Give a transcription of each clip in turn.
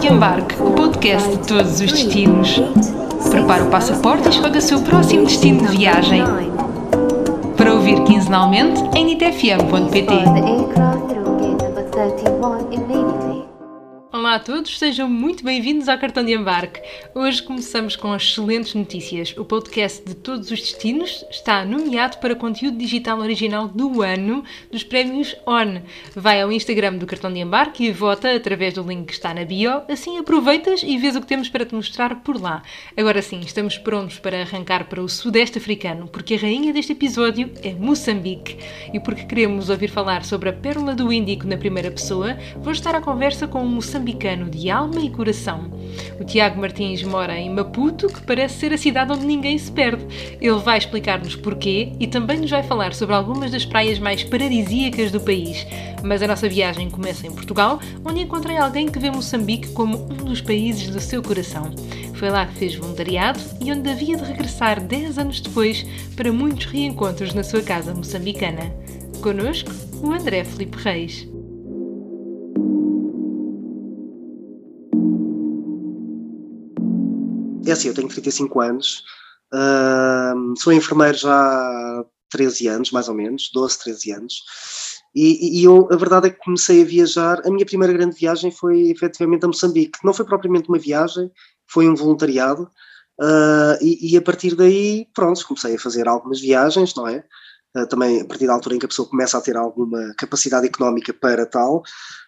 de Embarque, o podcast de todos os destinos. Prepare o passaporte e escolha o seu próximo destino de viagem. Para ouvir quinzenalmente em nitfm.pt. Olá a todos, sejam muito bem-vindos ao Cartão de Embarque. Hoje começamos com excelentes notícias. O podcast de todos os destinos está nomeado para conteúdo digital original do ano dos prémios ON. Vai ao Instagram do Cartão de Embarque e vota através do link que está na bio. Assim aproveitas e vês o que temos para te mostrar por lá. Agora sim, estamos prontos para arrancar para o Sudeste Africano, porque a rainha deste episódio é Moçambique. E porque queremos ouvir falar sobre a Pérola do Índico na primeira pessoa, vou estar à conversa com um moçambicano de alma e coração. O Tiago Martins mora em Maputo, que parece ser a cidade onde ninguém se perde. Ele vai explicar-nos porquê e também nos vai falar sobre algumas das praias mais paradisíacas do país. Mas a nossa viagem começa em Portugal, onde encontrei alguém que vê Moçambique como um dos países do seu coração. Foi lá que fez voluntariado e onde havia de regressar 10 anos depois para muitos reencontros na sua casa moçambicana. Conosco, o André Felipe Reis. É assim, eu tenho 35 anos, uh, sou enfermeiro já há 13 anos, mais ou menos, 12, 13 anos, e, e, eu, a verdade é que comecei a viajar, a minha primeira grande viagem foi efetivamente a Moçambique, não foi propriamente uma viagem, foi um voluntariado, uh, e, e, a partir daí, pronto, comecei a fazer algumas viagens, não é? Uh, também a partir da altura em que a pessoa começa a ter alguma capacidade económica para tal,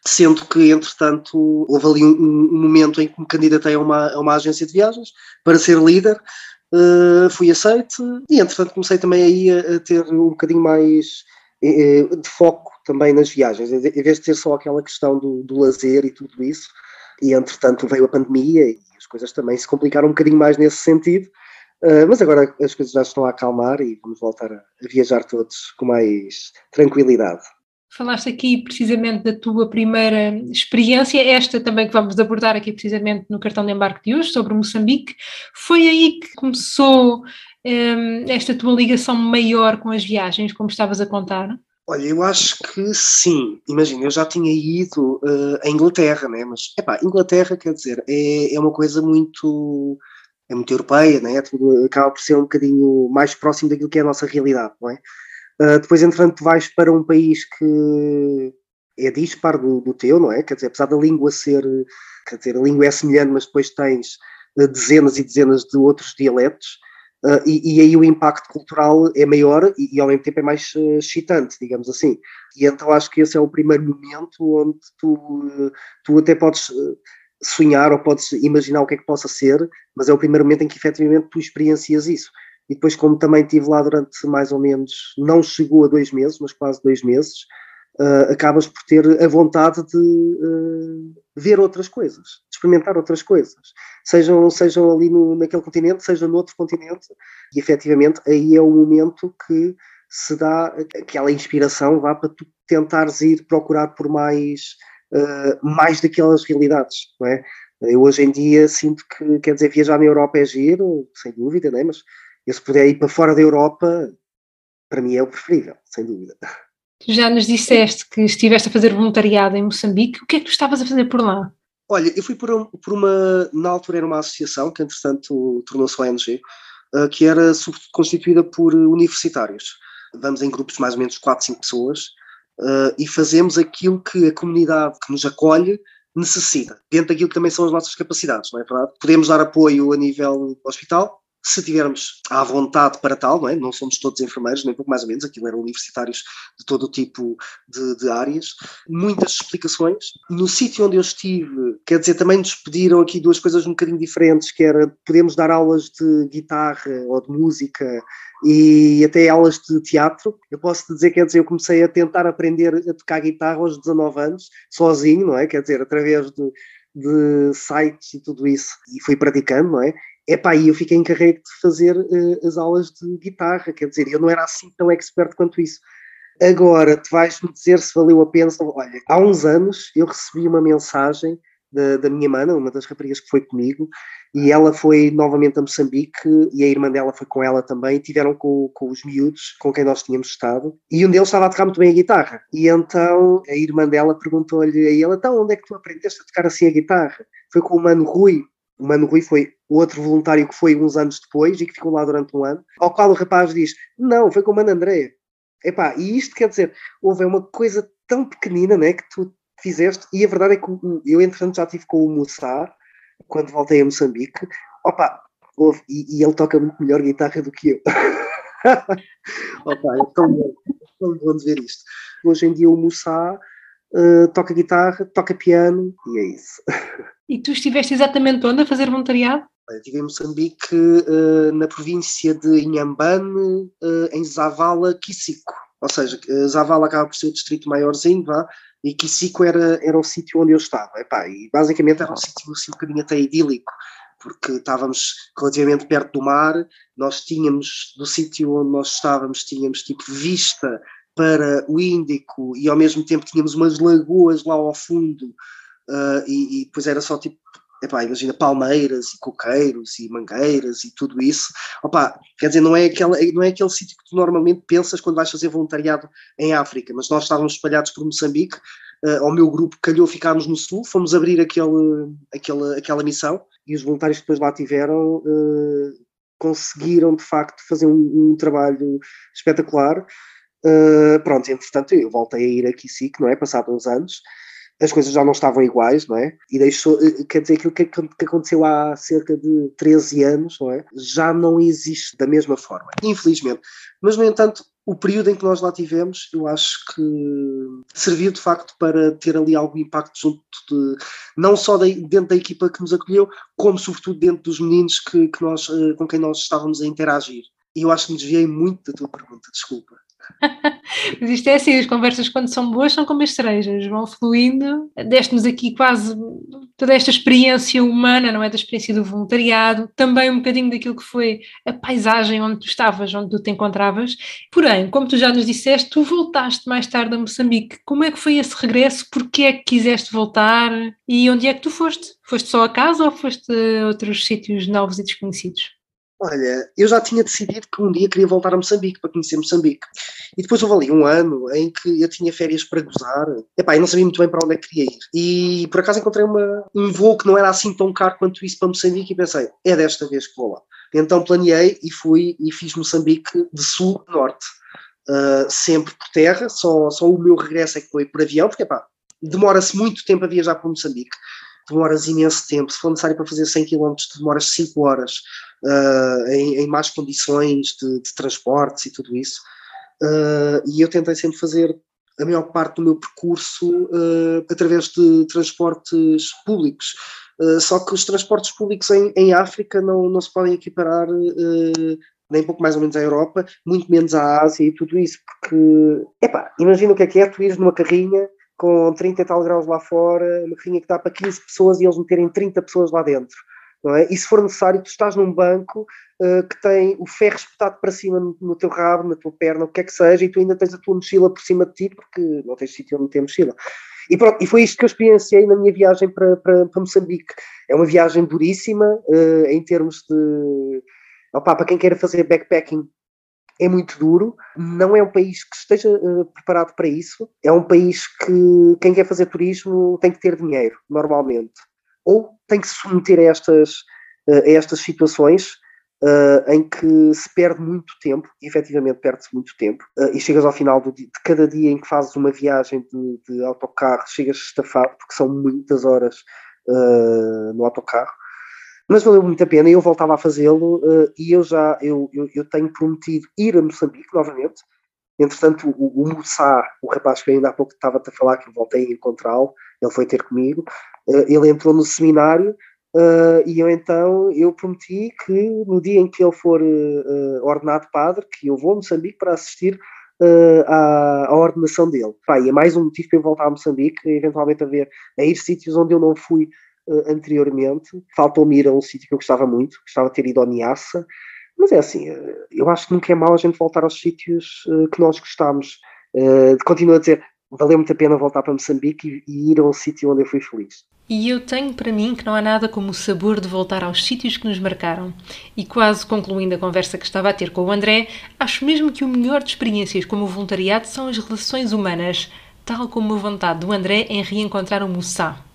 sendo que, entretanto, houve ali um, um momento em que me candidatei a uma, a uma agência de viagens para ser líder, uh, fui aceite e, entretanto, comecei também aí a, a ter um bocadinho mais eh, de foco também nas viagens, em vez de ter só aquela questão do, do lazer e tudo isso, e entretanto veio a pandemia e as coisas também se complicaram um bocadinho mais nesse sentido, uh, mas agora as coisas já estão a acalmar e vamos voltar a, a viajar todos com mais tranquilidade. Falaste aqui precisamente da tua primeira experiência, esta também que vamos abordar aqui precisamente no cartão de embarque de hoje, sobre Moçambique. Foi aí que começou um, esta tua ligação maior com as viagens, como estavas a contar? Olha, eu acho que sim. Imagina, eu já tinha ido uh, à Inglaterra, né? mas epá, Inglaterra, quer dizer, é, é uma coisa muito é muito europeia, né? Tudo acaba por ser um bocadinho mais próximo daquilo que é a nossa realidade, não é? Uh, depois, entretanto, vais para um país que é dispar do, do, teu, não é? Quer dizer, apesar da língua ser, quer dizer, a língua é semelhante, mas depois tens uh, dezenas e dezenas de outros dialetos, uh, e, e, aí o impacto cultural é maior e, e, ao mesmo tempo é mais excitante, digamos assim. E então acho que esse é o primeiro momento onde tu, tu até podes sonhar ou podes imaginar o que é que possa ser, mas é o primeiro momento em que efetivamente tu experiencias isso. E depois, como também estive lá durante mais ou menos, não chegou a dois meses, mas quase dois meses, uh, acabas por ter a vontade de uh, ver outras coisas, de experimentar outras coisas, sejam, sejam ali no, naquele continente, seja no outro continente, e efetivamente aí é o momento que se dá aquela inspiração vá para tu tentares ir procurar por mais, uh, mais daquelas realidades, não é? Eu hoje em dia sinto que, quer dizer, viajar na Europa é giro, sem dúvida, não é? mas eu se puder ir para fora da Europa, para mim é o preferível, sem dúvida. Já nos disseste que estiveste a fazer voluntariado em Moçambique, o que é que tu estavas a fazer por lá? Olha, eu fui por, um, por uma, na altura era uma associação, que entretanto tornou-se ONG, uh, que era constituída por universitários. Vamos em grupos de mais ou menos 4, 5 pessoas uh, e fazemos aquilo que a comunidade que nos acolhe necessita, dentro daquilo que também são as nossas capacidades, não é verdade? Podemos dar apoio a nível hospital, se tivermos à vontade para tal, não é? Não somos todos enfermeiros, nem pouco mais ou menos, aquilo eram universitários de todo o tipo de, de áreas. Muitas explicações. No sítio onde eu estive, quer dizer, também nos pediram aqui duas coisas um bocadinho diferentes, que era, podemos dar aulas de guitarra ou de música e até aulas de teatro. Eu posso te dizer, quer dizer, eu comecei a tentar aprender a tocar guitarra aos 19 anos, sozinho, não é? Quer dizer, através de, de sites e tudo isso, e fui praticando, não é? Epá, e eu fiquei encarregue de fazer uh, as aulas de guitarra, quer dizer, eu não era assim tão expert quanto isso. Agora, tu vais-me dizer se valeu a pena. Olha, há uns anos eu recebi uma mensagem da, da minha mana, uma das raparigas que foi comigo, e ela foi novamente a Moçambique e a irmã dela foi com ela também, tiveram com, com os miúdos com quem nós tínhamos estado, e um deles estava a tocar muito bem a guitarra, e então a irmã dela perguntou-lhe a ela, então onde é que tu aprendeste a tocar assim a guitarra? foi com o Mano Rui. O Mano Rui foi outro voluntário que foi uns anos depois e que ficou lá durante um ano, ao qual o rapaz diz: Não, foi com o Mano André. Epá, e isto quer dizer, houve uma coisa tão pequenina né, que tu fizeste, e a verdade é que eu, entretanto, já estive com o Mussar quando voltei a Moçambique. Opa, houve, e, e ele toca muito melhor guitarra do que eu. Opa, é tão bom, é tão bom de ver isto. Hoje em dia o Mussar uh, toca guitarra, toca piano e é isso. E tu estiveste exatamente onde a fazer voluntariado? Estive em Moçambique, uh, na província de Inhambane, uh, em Zavala, Quisico. Ou seja, Zavala acaba por ser o distrito maiorzinho, vá, e Quisico era, era o sítio onde eu estava. Epá, e basicamente era um sítio assim, um bocadinho até idílico, porque estávamos relativamente perto do mar, nós tínhamos, do sítio onde nós estávamos, tínhamos tipo vista para o Índico e ao mesmo tempo tínhamos umas lagoas lá ao fundo uh, e, e depois era só tipo epá, imagina palmeiras e coqueiros e mangueiras e tudo isso, Opa, quer dizer, não é, aquela, não é aquele sítio que tu normalmente pensas quando vais fazer voluntariado em África, mas nós estávamos espalhados por Moçambique, uh, ao meu grupo calhou ficarmos no sul, fomos abrir aquele, aquele, aquela missão e os voluntários que depois lá tiveram uh, conseguiram de facto fazer um, um trabalho espetacular. Uh, pronto, entretanto eu voltei a ir aqui sim, não é? Passado uns anos, as coisas já não estavam iguais, não é? E deixou, eh, quer dizer, aquilo que, que, aconteceu há cerca de 13 anos, não é? Já não existe da mesma forma, infelizmente. Mas, no entanto, o período em que nós lá tivemos, eu acho que serviu de facto para ter ali algum impacto junto de, não só de, dentro da equipa que nos acolheu, como sobretudo dentro dos meninos que, que nós, eh, com quem nós estávamos a interagir. E eu acho que me desviei muito da tua pergunta, desculpa. Mas isto é assim, as conversas quando são boas são como as cerejas, vão fluindo. Deste-nos aqui quase toda esta experiência humana, não é? Da experiência do voluntariado, também um bocadinho daquilo que foi a paisagem onde tu estavas, onde tu te encontravas. Porém, como tu já nos disseste, tu voltaste mais tarde a Moçambique. Como é que foi esse regresso? Porquê é que quiseste voltar? E onde é que tu foste? Foste só a casa ou foste a outros sítios novos e desconhecidos? Olha, eu já tinha decidido que um dia queria voltar a Moçambique para conhecer Moçambique. E depois houve ali um ano em que eu tinha férias para gozar. Epá, eu não sabia muito bem para onde é que queria ir. E por acaso encontrei uma, um voo que não era assim tão caro quanto isso para Moçambique e pensei, é desta vez que vou lá. Então planeei e fui e fiz Moçambique de sul a norte. Uh, sempre por terra, só, só o meu regresso é que foi por avião, porque epá, demora-se muito tempo a viajar para Moçambique demoras imenso tempo. Se for necessário para fazer 100 km, demoras 5 horas uh, em, em más condições de, de, transportes e tudo isso. Uh, e eu tentei sempre fazer a maior parte do meu percurso uh, através de transportes públicos. só que os transportes públicos em, em África não, não se podem equiparar nem pouco mais ou menos à Europa, muito menos à Ásia e tudo isso, porque, epá, imagina o que é que é tu ires numa carrinha com 30 e tal graus lá fora, uma carrinha que dá para 15 pessoas e eles meterem 30 pessoas lá dentro. Não é? E se for necessário, tu estás num banco uh, que tem o ferro espetado para cima no, no, teu rabo, na tua perna, o que é que seja, e tu ainda tens a tua mochila por cima de ti, porque não tens sítio onde meter mochila. E, pronto, e foi isto que eu experienciei na minha viagem para, para, para Moçambique. É uma viagem duríssima uh, em termos de. Opa, para quem queira fazer backpacking, é muito duro. Não é um país que esteja uh, preparado para isso. É um país que quem quer fazer turismo tem que ter dinheiro, normalmente ou tem que se submeter a estas, a estas situações uh, em que se perde muito tempo, e efetivamente perde-se muito tempo, uh, e chegas ao final do, de cada dia em que fazes uma viagem de, de autocarro, chegas estafado, porque são muitas horas uh, no autocarro, mas valeu muito a pena, eu voltava a fazê-lo, e eu já, eu, eu, eu, tenho prometido ir a Moçambique novamente, entretanto o, o o rapaz que ainda há pouco estava-te a falar, que eu voltei a encontrá-lo, ele foi ter comigo, uh, ele entrou no seminário uh, e eu então eu prometi que no dia em que ele for uh, ordenado padre, que eu vou a Moçambique para assistir à, à, ordenação dele. Pá, e é mais um motivo para eu voltar a Moçambique, eventualmente a ver, a ir sítios onde eu não fui anteriormente. Faltou-me ir a um sítio que eu gostava muito, gostava de ter ido ao Niassa, mas é assim, eu acho que nunca é mal a gente voltar aos sítios que nós gostamos. continuo a dizer, valeu muito a pena voltar para Moçambique e, ir a um sítio onde eu fui feliz. E eu tenho para mim que não há nada como o sabor de voltar aos sítios que nos marcaram. E quase concluindo a conversa que estava a ter com o André, acho mesmo que o melhor de experiências como voluntariado são as relações humanas, tal como a vontade do André em reencontrar o Moussa.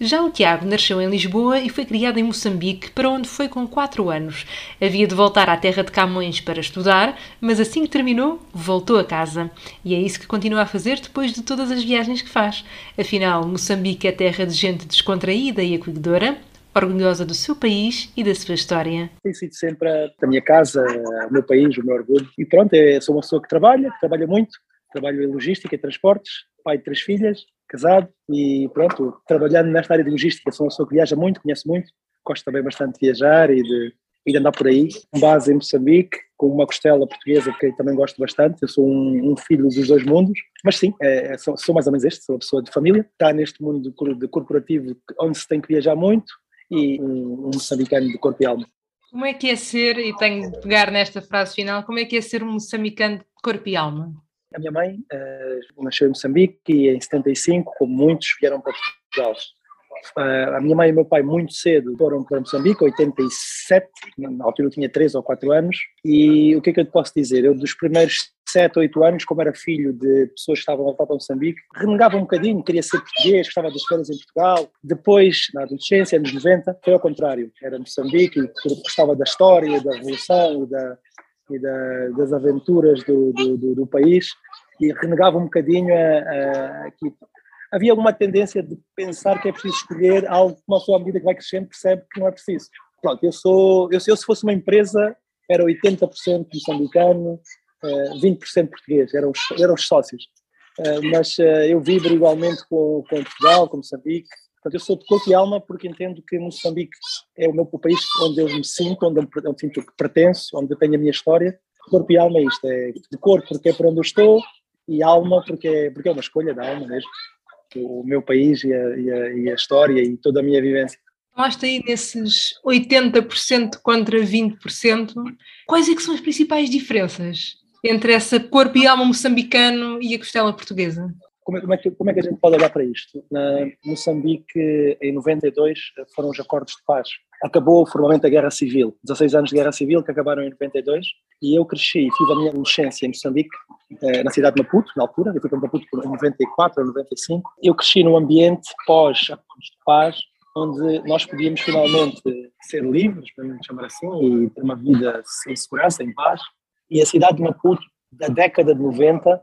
Já o Tiago nasceu em Lisboa e foi criado em Moçambique, para onde foi com 4 anos. Havia de voltar à terra de Camões para estudar, mas assim que terminou, voltou a casa. E é isso que continua a fazer depois de todas as viagens que faz. Afinal, Moçambique é terra de gente descontraída e acolhedora, orgulhosa do seu país e da sua história. Tem sido sempre a minha casa, o meu país, o meu orgulho. E pronto, é, sou uma pessoa que trabalha, trabalha muito, trabalho em logística e transportes, pai de três filhas, casado e pronto, trabalhando nesta área de logística. Sou uma pessoa que viaja muito, conhece muito, gosto também bastante de viajar e de, e de andar por aí. Com base em Moçambique, com uma costela portuguesa que também gosto bastante. Eu sou um, um filho dos dois mundos, mas sim, é, é sou, sou, mais ou menos este, sou uma pessoa de família. Está neste mundo de, de corporativo onde se tem que viajar muito e um, um moçambicano de corpo e alma. Como é que é ser, e tenho de pegar nesta frase final, como é que é ser um moçambicano de corpo e alma? A minha mãe uh, nasceu em Moçambique e em 75, como muitos, vieram para Portugal. Uh, a minha mãe e meu pai muito cedo foram para Moçambique, 87, na altura eu tinha 3 ou 4 anos, e o que é que eu te posso dizer? Eu dos primeiros 7, 8 anos, como era filho de pessoas que estavam a voltar para Moçambique, renegava um bocadinho, queria ser português, gostava das férias em Portugal. Depois, na adolescência, anos 90, foi ao contrário, era Moçambique, gostava da história, da revolução da, e da, das aventuras do, do, do, país e renegava um bocadinho a, a. Havia uma tendência de pensar que é preciso escolher algo que uma pessoa, à medida que vai crescendo, percebe que não é preciso. Pronto, eu sou, eu, eu se fosse uma empresa, era 80% moçambicano, 20% eh, português, eram os, eram os sócios. Eh, mas eh, eu vibro igualmente com, com Portugal, com Moçambique, Portanto, eu sou de corpo e alma porque entendo que Moçambique é o meu país onde eu me sinto, onde eu sinto que pertenço, onde eu tenho a minha história. Corpo e alma é isto, é de corpo porque é para onde eu estou e alma porque é, porque é uma escolha da alma mesmo. O meu país e a, e a, e a história e toda a minha vivência. Falaste aí nesses 80% contra 20%. Quais é que são as principais diferenças entre essa corpo e alma moçambicano e a costela portuguesa? Como, como, é que, como é que a gente pode olhar para isto? Na Moçambique, em 92, foram os acordos de paz. Acabou formalmente a Guerra Civil, 16 anos de Guerra Civil que acabaram em 92, e eu cresci, fiz a minha adolescência em Moçambique, eh, na cidade de Maputo, na altura, eu fui para Maputo em 94 ou 95. Eu cresci num ambiente pós-acordos de paz, onde nós podíamos finalmente ser livres, podemos chamar assim, e ter uma vida em segurança, em paz. E a cidade de Maputo, da década de 90,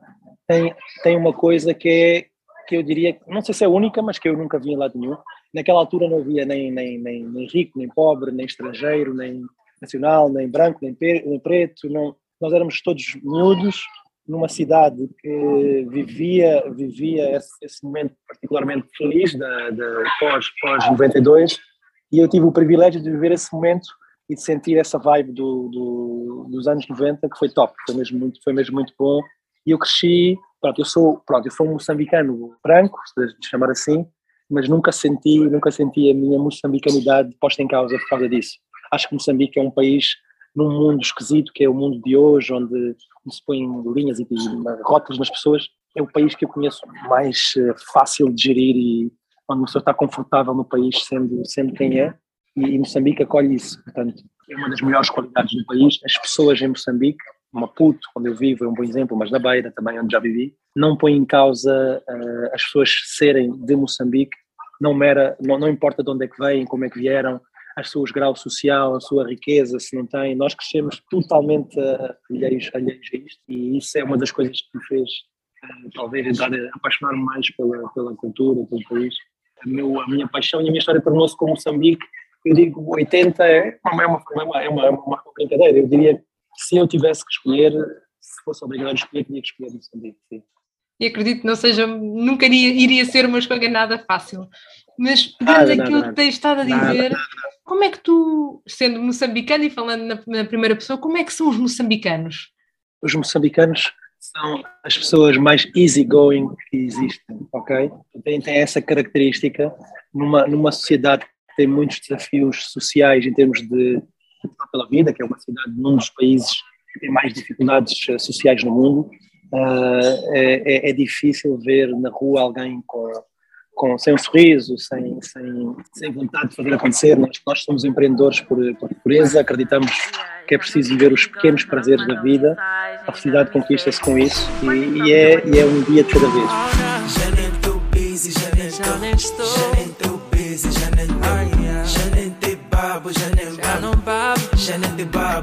tem, tem uma coisa que é, que eu diria, não sei se é única, mas que eu nunca vi em lado nenhum. Naquela altura não havia nem, nem, nem, nem rico, nem pobre, nem estrangeiro, nem nacional, nem branco, nem, nem preto. Não, nós éramos todos miúdos numa cidade que vivia vivia esse, esse momento particularmente feliz da, da pós pós 92 e eu tive o privilégio de viver esse momento e de sentir essa vibe do, do, dos anos 90 que foi top foi mesmo muito foi mesmo muito bom e eu cresci, pronto, eu sou, pronto, eu sou um moçambicano branco, se chamar assim, mas nunca senti, nunca senti a minha moçambicanidade posta em causa por causa disso. Acho que Moçambique é um país num mundo esquisito que é o mundo de hoje, onde se põem linhas e, e rótulos nas pessoas. É o país que eu conheço mais eh, fácil de gerir e onde uma pessoa está confortável no país sendo, sendo quem é. E, e Moçambique acolhe isso. Portanto, é uma das melhores qualidades do país. As pessoas em Moçambique Maputo, onde eu vivo, é um bom exemplo, mas na Beira também, onde já vivi, não põe em causa uh, as pessoas serem de Moçambique, não, mera, não, não importa de onde é que vêm, como é que vieram, as suas grau social, a sua riqueza, se não têm, nós crescemos totalmente uh, alheios, alheios a isto e isso é uma das coisas que me fez uh, talvez apaixonar-me mais pela, pela cultura, pelo país. A, meu, a minha paixão e a minha história tornou-se com Moçambique, eu digo 80 é, é uma, é uma, é uma, é uma brincadeira, eu diria se eu tivesse que escolher, se fosse obrigado a escolher, tinha que escolher Moçambique, sim. E acredito que não seja, nunca iria, iria ser uma escolha nada fácil. Mas pegando aquilo que tens estado a dizer, nada, como é que tu, sendo moçambicano e falando na, na, primeira pessoa, como é que são os moçambicanos? Os moçambicanos são as pessoas mais easygoing que existem, ok? Tem, tem essa característica numa, numa sociedade que tem muitos desafios sociais em termos de pela Vida, que é uma cidade num dos países que tem mais dificuldades eh, sociais no mundo, uh, é, é, difícil ver na rua alguém com, com, sem um sorriso, sem, sem, sem vontade de fazer acontecer. Nós, nós somos empreendedores por, por pureza, acreditamos que é preciso ver os pequenos prazeres da vida, a felicidade conquista-se com isso e, e, é, e é um dia de cada vez.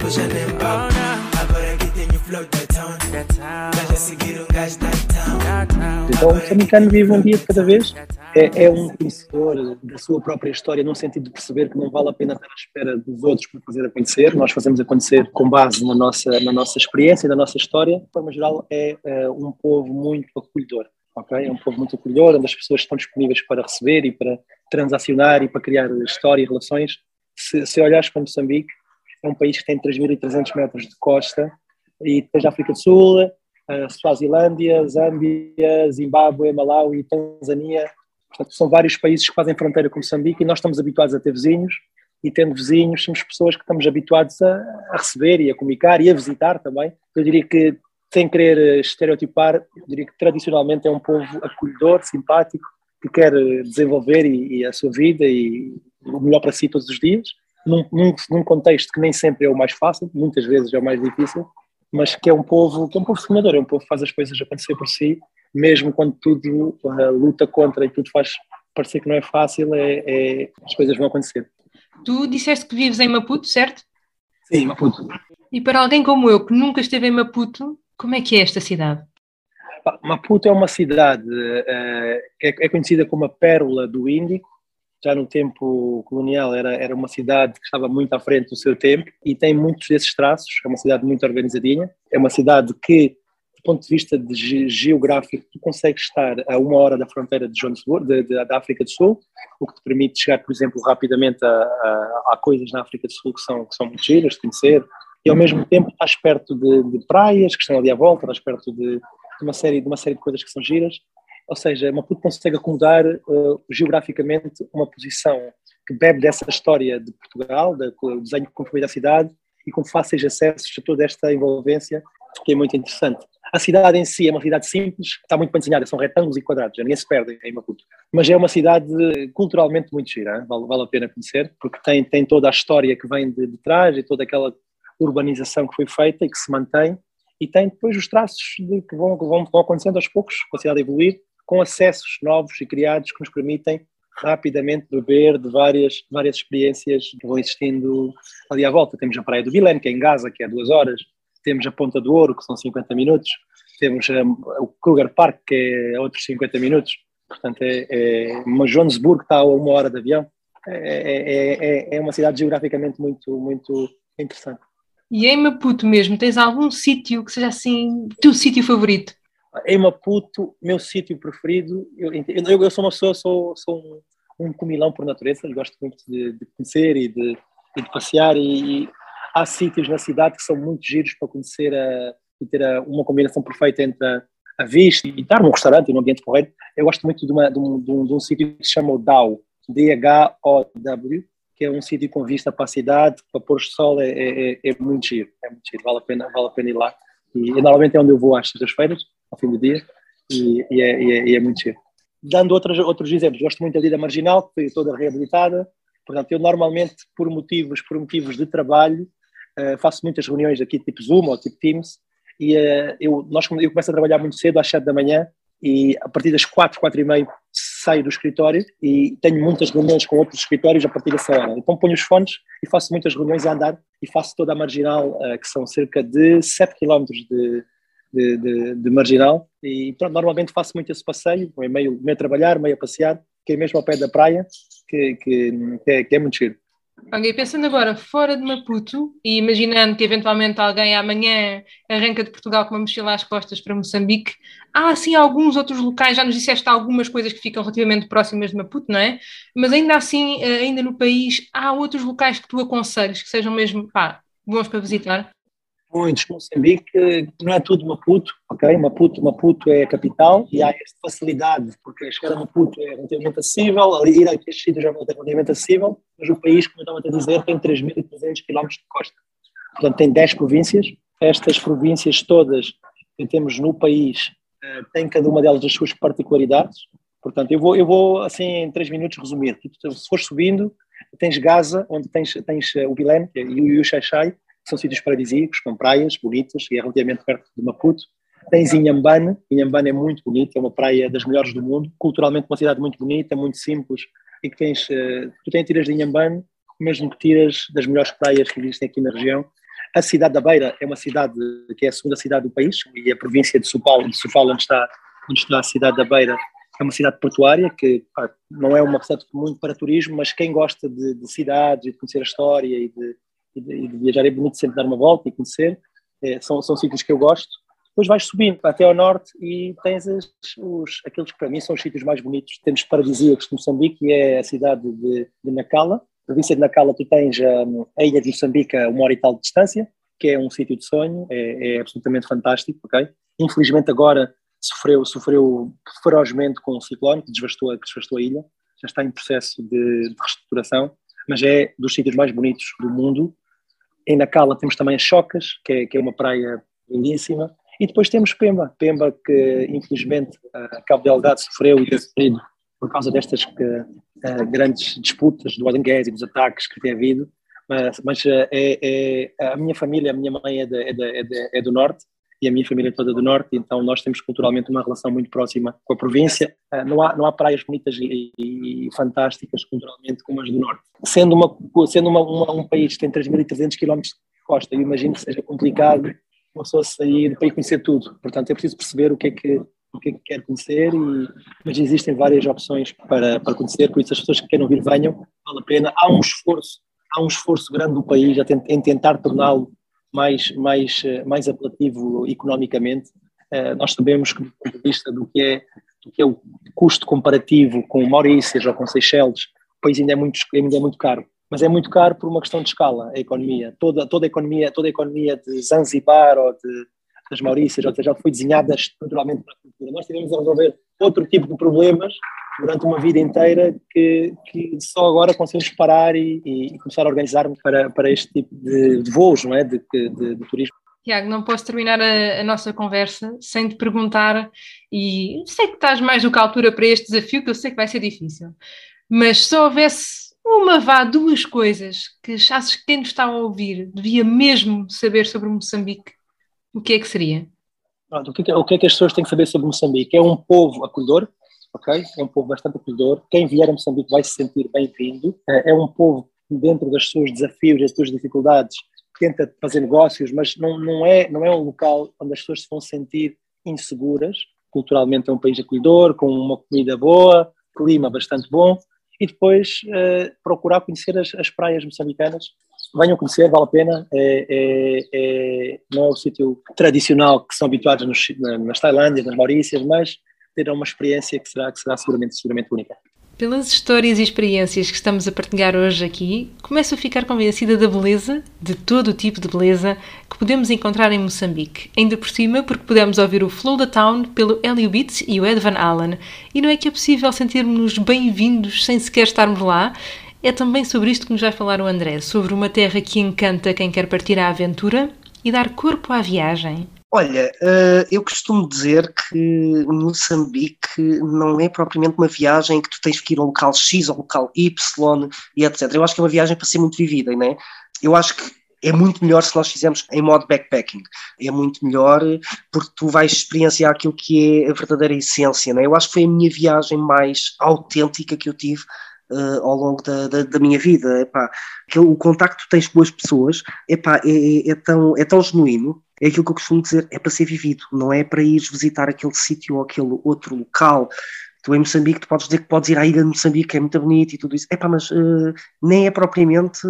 Agora que tenho flow da town. Um. Então, o moçambicano vive um dia de cada vez. É, é um conhecedor da sua própria história, no sentido de perceber que não vale a pena estar à espera dos outros para fazer acontecer. Nós fazemos acontecer com base na nossa, na nossa experiência, na nossa história. De forma geral, é uh, um povo muito acolhedor. Okay? É um povo muito acolhedor, onde as pessoas estão disponíveis para receber e para transacionar e para criar história e relações. Se, se olhares para Moçambique, é um país que tem 3.300 metros de costa e tens a África do Sul, a Suazilândia, Zâmbia, Zimbábue, Malawi, Tanzânia. Portanto, são vários países que fazem fronteira com Moçambique e nós estamos habituados a ter vizinhos e tendo vizinhos somos pessoas que estamos habituados a, a receber e a comunicar e a visitar também. Eu diria que, sem querer estereotipar, eu diria que tradicionalmente é um povo acolhedor, simpático, que quer desenvolver e, e a sua vida e o melhor para si todos os dias, num, num, num contexto que nem sempre é o mais fácil, muitas vezes é o mais difícil, mas que é um povo que é um povo sonhador, é um povo que faz as coisas acontecer por si, mesmo quando tudo uh, luta contra e tudo faz parecer que não é fácil, é, é, as coisas vão acontecer. Tu disseste que vives em Maputo, certo? Sim, Maputo. E para alguém como eu, que nunca esteve em Maputo, como é que é esta cidade? Maputo é uma cidade uh, que é conhecida como a pérola do Índico, já no tempo colonial era, era uma cidade que estava muito à frente do seu tempo e tem muitos desses traços, é uma cidade muito organizadinha, é uma cidade que, do ponto de vista de geográfico, tu consegues estar a uma hora da fronteira de Johannesburg, de, de, da África do Sul, o que te permite chegar, por exemplo, rapidamente a, a, a coisas na África do Sul que são, que são muito giras de conhecer, e ao mesmo tempo estás perto de, de praias que estão ali à volta, estás perto de, de, uma série, de uma série de coisas que são giras, ou seja, Maputo consegue acomodar uh, geograficamente uma posição que bebe dessa história de Portugal, do desenho foi da cidade e com fáceis acessos a toda esta envolvência, que é muito interessante. A cidade em si é uma cidade simples, está muito bem desenhada, são retângulos e quadrados, ninguém se perde em Maputo. Mas é uma cidade culturalmente muito gira, vale, vale, a pena conhecer, porque tem, tem toda a história que vem de, de trás e toda aquela urbanização que foi feita e que se mantém, e tem depois os traços de, que, vão, que vão, vão acontecendo aos poucos, com a cidade evoluir, com acessos novos e criados que nos permitem rapidamente beber de várias, várias experiências que vão existindo ali à volta. Temos a Praia do Vilene, que é em Gaza, que é duas horas, temos a Ponta do Ouro, que são 50 minutos, temos um, o Kruger Park, que é outros 50 minutos, portanto é, é Johannesburg que está a uma hora de avião, é, é, é, é uma cidade geograficamente muito, muito interessante. E em Maputo mesmo, tens algum sítio que seja assim, teu sítio favorito? Em Maputo, meu sítio preferido, eu, eu, eu, sou uma pessoa, sou, sou um, um comilão por natureza, gosto muito de, de conhecer e de, e de passear e, e, há sítios na cidade que são muito giros para conhecer a, e ter a, uma combinação perfeita entre a, a, vista e estar num restaurante num ambiente correto. Eu gosto muito de, uma, de, um, de, um, de um sítio que se chama o D-H-O-W, que é um sítio com vista para a cidade, para pôr sol é, é, é, é muito giro, é muito giro, vale a pena, vale a pena ir lá. E, e normalmente é onde eu vou às sextas-feiras, ao fim do dia, e, e, é, e, é, e é, muito giro. Dando outros, outros exemplos, gosto muito ali da Marginal, que foi toda reabilitada, portanto, eu normalmente, por motivos, por motivos de trabalho, uh, faço muitas reuniões aqui, tipo Zoom ou tipo Teams, e uh, eu, nós, eu começo a trabalhar muito cedo, às 7 da manhã, e a partir das 4, 4 e meia saio do escritório e tenho muitas reuniões com outros escritórios a partir dessa hora. Então ponho os fones e faço muitas reuniões a andar e faço toda a marginal, uh, que são cerca de 7 km de, de, de, de, marginal. E pronto, normalmente faço muito esse passeio, é meio, meio a trabalhar, meio a passear, que é mesmo ao pé da praia, que, que, que, é, que é muito giro. Ok, pensando agora fora de Maputo e imaginando que eventualmente alguém amanhã arranca de Portugal com uma mochila às costas para Moçambique, há assim alguns outros locais, já nos disseste algumas coisas que ficam relativamente próximas de Maputo, não é? Mas ainda assim, eh, ainda no país, há outros locais que tu aconselhas que sejam mesmo pá, bons para visitar? Muitos. Moçambique não é tudo Maputo, ok? Maputo, Maputo é a capital e há esta facilidade, porque chegar a Maputo é relativamente acessível, ir a estes sítios é relativamente acessível, mas o país, como eu estava a dizer, tem 3.300 km de costa. Portanto, tem 10 províncias. Estas províncias todas que temos no país eh, têm cada uma delas as suas particularidades. Portanto, eu vou, eu vou assim, em 3 minutos resumir. Se for subindo, tens Gaza, onde tens, tens o Bilene e o Xaixai, são sítios paradisíacos, com praias bonitas, e é relativamente perto de Maputo. Tens Inhambane, Inhambane é muito bonito, é uma praia das melhores do mundo, culturalmente uma cidade muito bonita, muito simples, e que tens, uh, tu tens tiras de Inhambane, mesmo que tiras das melhores praias que existem aqui na região. A cidade da Beira é uma cidade que é a segunda cidade do país e a província de Sofala, de Sofala onde está, onde está a cidade da Beira, é uma cidade portuária que pá, não é uma cidade muito para turismo, mas quem gosta de, de cidades e de conhecer a história e de, e de, viajar é bonito sempre dar uma volta e conhecer. É, são, são sítios que eu gosto. Depois vais subindo até ao norte e tens os, os, aqueles que para mim são os sítios mais bonitos. Temos paradisíacos de Moçambique, que é a cidade de, de Nacala. A província de Nacala, tu tens a, hum, a ilha de Moçambique a uma hora e tal de distância, que é um sítio de sonho, é, é absolutamente fantástico, ok? Infelizmente agora sofreu, sofreu ferozmente com um ciclone que devastou, que devastou a ilha, já está em processo de, de mas é dos sítios mais bonitos do mundo. Em Nacala temos também as Chocas, que é, que é uma praia lindíssima, e depois temos Pemba, Pemba que infelizmente a Cabo Delgado sofreu e sofrido por causa destas que, uh, grandes disputas do Adengués e dos ataques que tem havido, mas, mas uh, é, é, a minha família, a minha mãe é, de, é, de, é, de, é do Norte, a minha família toda do norte, então nós temos culturalmente uma relação muito próxima com a província. Ah, não há, não há praias bonitas e, e, fantásticas culturalmente como as do norte. Sendo, uma, sendo uma, uma, um país que tem 3.300 km de costa, eu imagino que seja complicado uma pessoa sair para ir conhecer tudo. Portanto, é preciso perceber o que é que, o que, é que quer conhecer, e, mas existem várias opções para, para conhecer, por isso as pessoas que querem vir venham, vale a pena. Há um esforço, há um esforço grande do país em tentar torná-lo mais, mais, eh, mais apelativo economicamente. Eh, nós sabemos que, do ponto de vista do que é, do que é o custo comparativo com Maurícias ou com Seychelles, o país ainda é muito, ainda é muito caro. Mas é muito caro por uma questão de escala, a economia. Toda, toda, a, economia, toda a economia de Zanzibar ou de, das Maurícias, ou seja, foi desenhada estruturalmente para a cultura. Nós tivemos a resolver outro tipo de problemas durante uma vida inteira que, que só agora conseguimos parar e, e começar a organizar-nos para, para este tipo de, de voos, não é? de, de, de turismo. Tiago, não posso terminar a, a, nossa conversa sem te perguntar, e sei que estás mais do que à altura para este desafio, que eu sei que vai ser difícil, mas se houvesse uma, vá, duas coisas que achasses que quem nos está a ouvir devia mesmo saber sobre Moçambique, o que é que seria? o, que é, o que é que as pessoas têm que saber sobre Moçambique? É um povo acolhedor, ok? É um povo bastante acolhedor. Quem vier a Moçambique vai se sentir bem-vindo. É, é um povo dentro das suas desafios das suas dificuldades, tenta fazer negócios, mas não, não, é, não é um local onde as pessoas se vão sentir inseguras. Culturalmente é um país acolhedor, com uma comida boa, clima bastante bom, e depois uh, procurar conhecer as, as, praias moçambicanas. Venham conhecer, vale a pena. É, é, é, não é o sítio tradicional que são habituados nos, nas Tailândias, nas Maurícias, mas terão uma experiência que será, que será seguramente, seguramente única. Pelas histórias e experiências que estamos a partilhar hoje aqui, começo a ficar convencida da beleza, de todo o tipo de beleza, que podemos encontrar em Moçambique. Ainda por cima, porque podemos ouvir o Flow da Town pelo Elio Beats e o Ed Van Allen. E não é que é possível sentirmos-nos bem-vindos sem sequer estarmos lá? É também sobre isto que nos vai falar o André, sobre uma terra que encanta quem quer partir à aventura e dar corpo à viagem. Olha, uh, eu costumo dizer que Moçambique não é propriamente uma viagem que tu tens que ir ao local X, ao local Y e etc. Eu acho que é uma viagem para ser muito vivida, não é? Eu acho que é muito melhor se nós fizermos em modo backpacking. É muito melhor porque tu vais experienciar aquilo que é a verdadeira essência. Não é? Eu acho que foi a minha viagem mais autêntica que eu tive uh, ao longo da, da, da minha vida. Epá, o contacto que tens com as pessoas epá, é, é, é, tão, é tão genuíno é aquilo que eu costumo dizer, é para ser vivido, não é para ir visitar aquele sítio ou aquele outro local. Tu em Moçambique, tu podes dizer que podes ir à ilha de Moçambique, que é muito bonito e tudo isso. Epá, mas uh, nem é propriamente,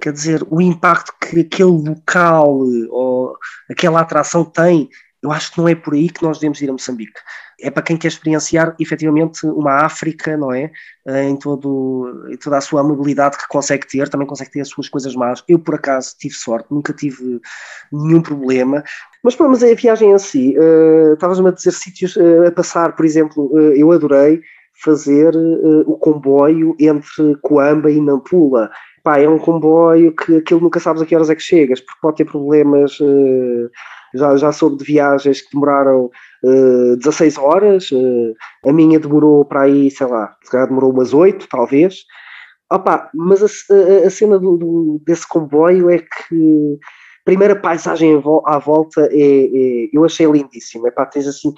quer dizer, o impacto que aquele local ou aquela atração tem. Eu acho que não é por aí que nós devemos ir a Moçambique é para quem quer experienciar efetivamente uma África, não é? Eh, em, todo, em toda a sua mobilidade que consegue ter, também consegue ter as suas coisas más. Eu, por acaso, tive sorte, nunca tive nenhum problema. Mas, pô, mas a viagem em si, uh, estavas-me a dizer sítios uh, a passar, por exemplo, uh, eu adorei fazer o comboio entre Coamba e Nampula. Pá, é um comboio que aquilo nunca sabes a que horas é que chegas, porque pode ter problemas. Já, já soube de viagens que demoraram uh, eh, 16 horas, uh, a minha demorou para aí, sei lá, demorou umas 8, talvez. Opa, mas a, a cena do, do, desse comboio é que primeira paisagem à volta é, é, eu achei lindíssima. Epá, tens assim,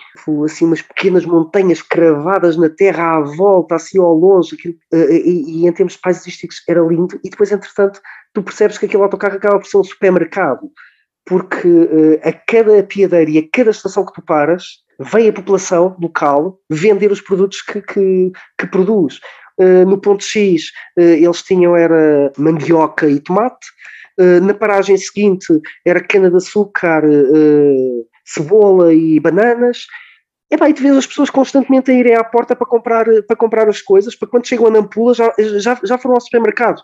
assim umas pequenas montanhas cravadas na terra à volta, assim ao longe, aquilo, uh, e, e, em termos paisagísticos era lindo. E depois, entretanto, tu percebes que aquele autocarro acaba por ser um supermercado. Porque uh, a cada piadeira e a cada estação que tu paras, vem a população local vender os produtos que, que, que produz. Uh, no ponto X, uh, eles tinham era mandioca e tomate. na paragem seguinte, era cana-de-açúcar, cebola e bananas. Pá, e tu vês as pessoas constantemente a irem à porta para comprar, para comprar as coisas, para quando chegam a Nampula já, já, já foram ao supermercado.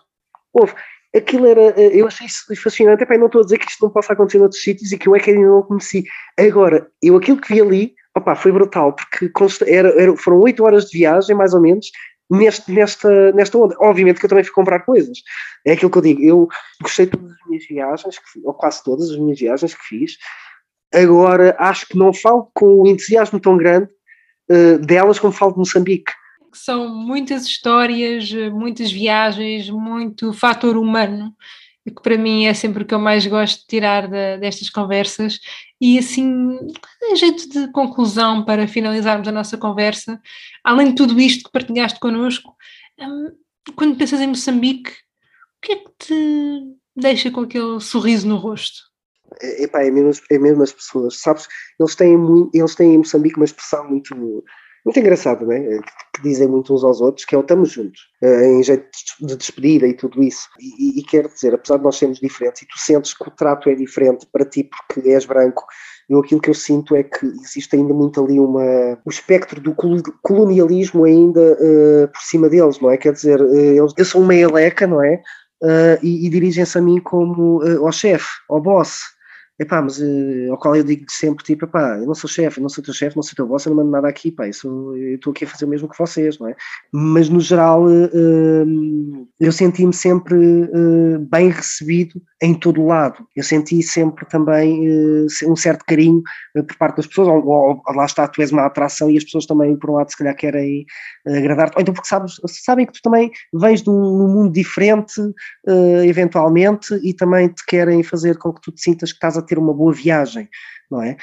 Houve. Aquilo era, eu achei isso fascinante. Epá, não estou a dizer que isto não possa acontecer noutros sítios e que eu é que ainda não conheci. Agora, eu aquilo que vi ali, opá, foi brutal, porque era, era, foram oito horas de viagem, mais ou menos, neste, nesta, nesta onda. Obviamente que eu também fui comprar coisas. É aquilo que eu digo. Eu gostei de todas as minhas viagens, ou quase todas as minhas viagens que fiz. Agora, acho que não falo com o entusiasmo tão grande uh, delas como falo de Moçambique. São muitas histórias, muitas viagens, muito fator humano, que para mim é sempre o que eu mais gosto de tirar de, destas conversas. E assim, em jeito de conclusão para finalizarmos a nossa conversa, além de tudo isto que partilhaste connosco, hum, quando pensas em Moçambique, o que é que te deixa com aquele sorriso no rosto? é, epá, é, mesmo, é mesmo as pessoas, sabes? Eles têm, eles têm em Moçambique uma expressão muito, muito engraçada, né? que dizem muito uns aos outros, que é o estamos juntos, eh, em jeito de despedida e tudo isso. E, e, quero dizer, apesar de nós sermos diferentes, e tu sentes que o trato é diferente para ti porque és branco, eu aquilo que eu sinto é que existe ainda muito ali uma o espectro do colonialismo ainda uh, por cima deles, não é? Quer dizer, eles, eu sou uma eleca, não é? Uh, e, e dirigem-se a mim como uh, ao chefe, ao boss. Epá, mas uh, ao qual eu digo sempre, tipo, epá, eu não sou chefe, não sou teu chefe, não sou teu boss, eu não mando nada aqui, pá, isso, eu estou aqui a fazer o mesmo que vocês, não é? Mas no geral, uh, eu senti-me sempre uh, bem recebido em todo o lado. Eu senti sempre também um certo carinho por parte das pessoas, ou, ou, lá está, tu és uma atração e as pessoas também, por um lado, se calhar querem agradar-te, ou então porque sabes, sabem que tu também vens de um, mundo diferente, eventualmente, e também te querem fazer com que tu te sintas que estás a ter uma boa viagem, não é?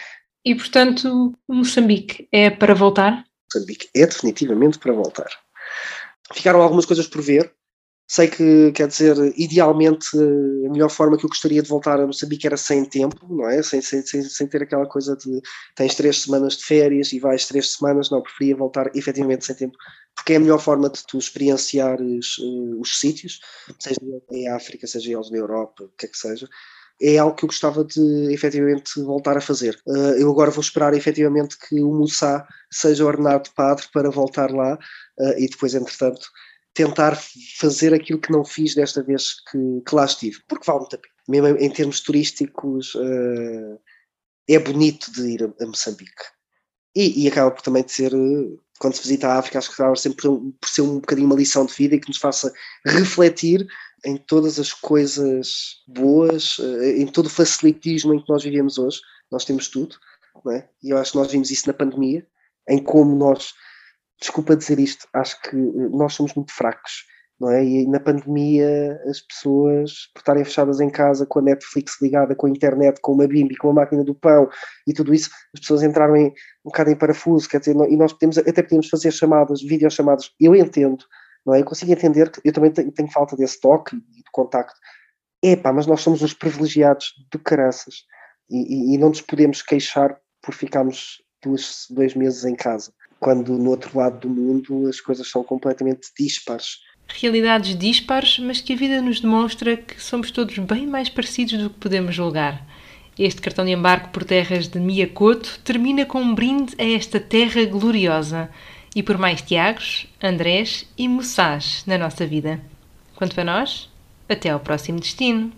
E portanto, Moçambique é para voltar? Moçambique é definitivamente para voltar. Ficaram algumas coisas por ver. Sei que, quer dizer, idealmente a melhor forma que eu gostaria de voltar a Moçambique era sem tempo, não é? Sem, sem, sem, sem ter aquela coisa de tens três semanas de férias e vais três semanas, não, preferia voltar efetivamente sem tempo, porque é a melhor forma de tu experienciares uh, os sítios, seja em África, seja eles na Europa, o que é que seja é algo que eu gostava de efetivamente voltar a fazer. Uh, eu agora vou esperar efetivamente que o Moussa seja ordenado de padre para voltar lá uh, e depois, entretanto, tentar fazer aquilo que não fiz desta vez que, que lá estive, porque vale muito a pena. Mesmo em termos turísticos, uh, é bonito de ir a, a Moçambique. E, e, acaba por também de ser, quando se visita a África, acho que acaba sempre por, ser um bocadinho uma lição de vida e que nos faça refletir em todas as coisas boas, eh, em todo o facilitismo em que nós vivemos hoje. Nós temos tudo, não é? E eu acho que nós vimos isso na pandemia, em como nós, desculpa dizer isto, acho que eh, nós somos muito fracos, não é? E na pandemia as pessoas, por estarem fechadas em casa, com a Netflix ligada, com a internet, com uma bimbi, com a máquina do pão e tudo isso, as pessoas entraram em, um bocado em parafuso, quer dizer, e nós podemos, até podemos fazer chamadas, videochamadas, eu entendo, não é? Eu consigo entender que eu também tenho, tenho falta desse toque e de contacto. Epá, mas nós somos os privilegiados de caraças e, e, e não nos podemos queixar por ficarmos dois, dois meses em casa, quando no outro lado do mundo as coisas são completamente dispares. Realidades dispares, mas que a vida nos demonstra que somos todos bem mais parecidos do que podemos julgar. Este cartão de embarque por terras de Miyakoto termina com um brinde a esta terra gloriosa e por mais Tiagos, Andrés e Moçás na nossa vida. Quanto a nós, até ao próximo destino.